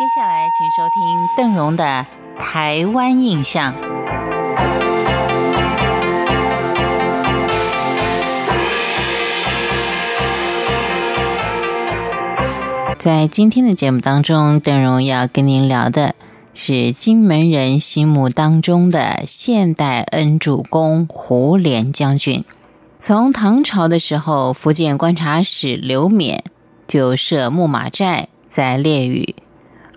接下来，请收听邓荣的《台湾印象》。在今天的节目当中，邓荣要跟您聊的是金门人心目当中的现代恩主公胡琏将军。从唐朝的时候，福建观察使刘勉就设木马寨在烈屿。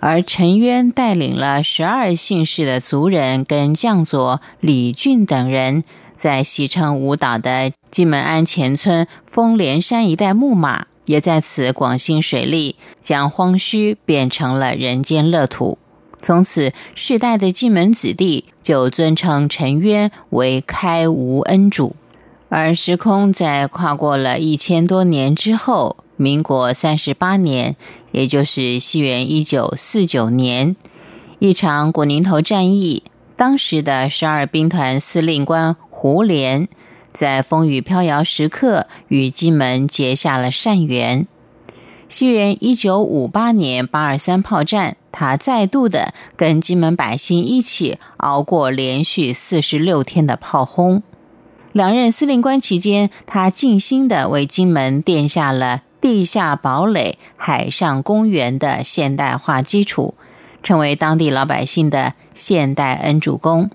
而陈渊带领了十二姓氏的族人跟将佐李俊等人，在西城舞蹈的金门安前村丰连山一带牧马，也在此广兴水利，将荒墟变成了人间乐土。从此，世代的金门子弟就尊称陈渊为开吴恩主。而时空在跨过了一千多年之后。民国三十八年，也就是西元一九四九年，一场古宁头战役，当时的十二兵团司令官胡琏，在风雨飘摇时刻与金门结下了善缘。西元一九五八年八二三炮战，他再度的跟金门百姓一起熬过连续四十六天的炮轰。两任司令官期间，他尽心的为金门奠下了。地下堡垒、海上公园的现代化基础，成为当地老百姓的现代恩主公。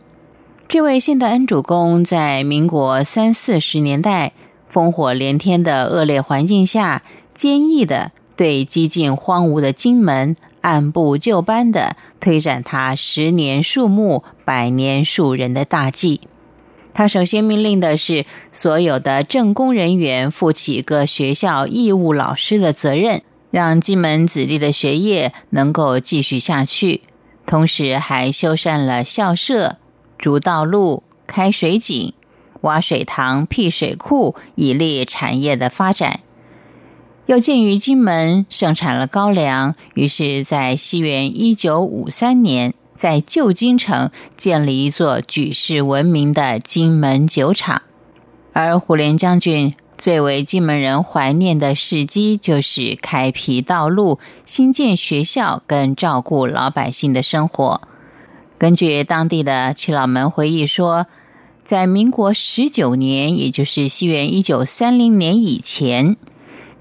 这位现代恩主公在民国三四十年代烽火连天的恶劣环境下，坚毅的对几近荒芜的金门按部就班的推展他十年树木、百年树人的大计。他首先命令的是所有的政工人员负起各学校义务老师的责任，让金门子弟的学业能够继续下去。同时，还修缮了校舍、筑道路、开水井、挖水塘、辟水库，以利产业的发展。又鉴于金门盛产了高粱，于是，在西元一九五三年。在旧金城建立一座举世闻名的金门酒厂，而胡琏将军最为金门人怀念的事迹，就是开辟道路、新建学校跟照顾老百姓的生活。根据当地的耆老们回忆说，在民国十九年，也就是西元一九三零年以前。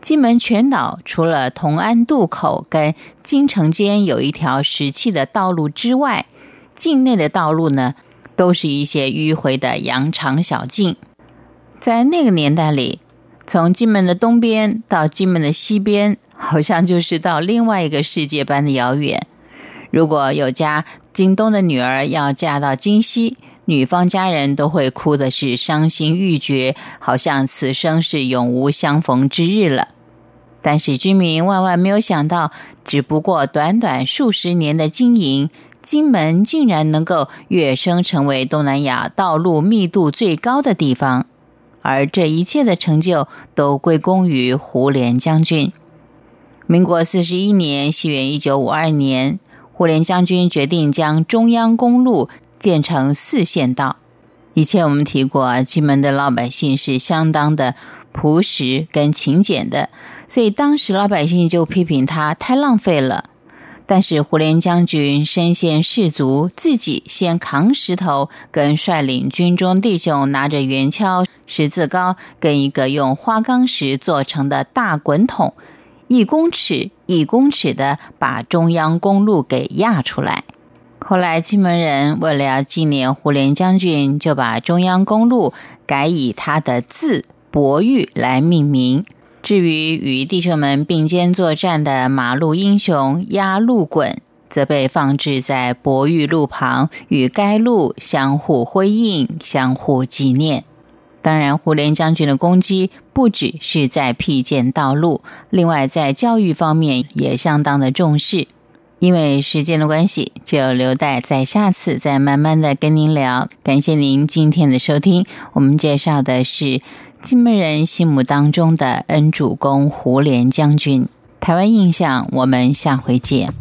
金门全岛除了同安渡口跟金城间有一条石砌的道路之外，境内的道路呢，都是一些迂回的羊肠小径。在那个年代里，从金门的东边到金门的西边，好像就是到另外一个世界般的遥远。如果有家京东的女儿要嫁到金西，女方家人都会哭的是伤心欲绝，好像此生是永无相逢之日了。但是居民万万没有想到，只不过短短数十年的经营，金门竟然能够跃升成为东南亚道路密度最高的地方。而这一切的成就都归功于胡琏将军。民国四十一年，西元一九五二年，胡琏将军决定将中央公路。建成四线道。以前我们提过啊，金门的老百姓是相当的朴实跟勤俭的，所以当时老百姓就批评他太浪费了。但是胡琏将军身先士卒，自己先扛石头，跟率领军中弟兄拿着圆锹、十字镐，跟一个用花岗石做成的大滚筒，一公尺一公尺的把中央公路给压出来。后来，金门人为了纪念胡琏将军，就把中央公路改以他的字“博玉”来命名。至于与弟兄们并肩作战的马路英雄压路滚，则被放置在博玉路旁，与该路相互辉映、相互纪念。当然，胡琏将军的功绩不只是在辟建道路，另外在教育方面也相当的重视。因为时间的关系，就留待在下次再慢慢的跟您聊。感谢您今天的收听，我们介绍的是金门人心目当中的恩主公胡连将军。台湾印象，我们下回见。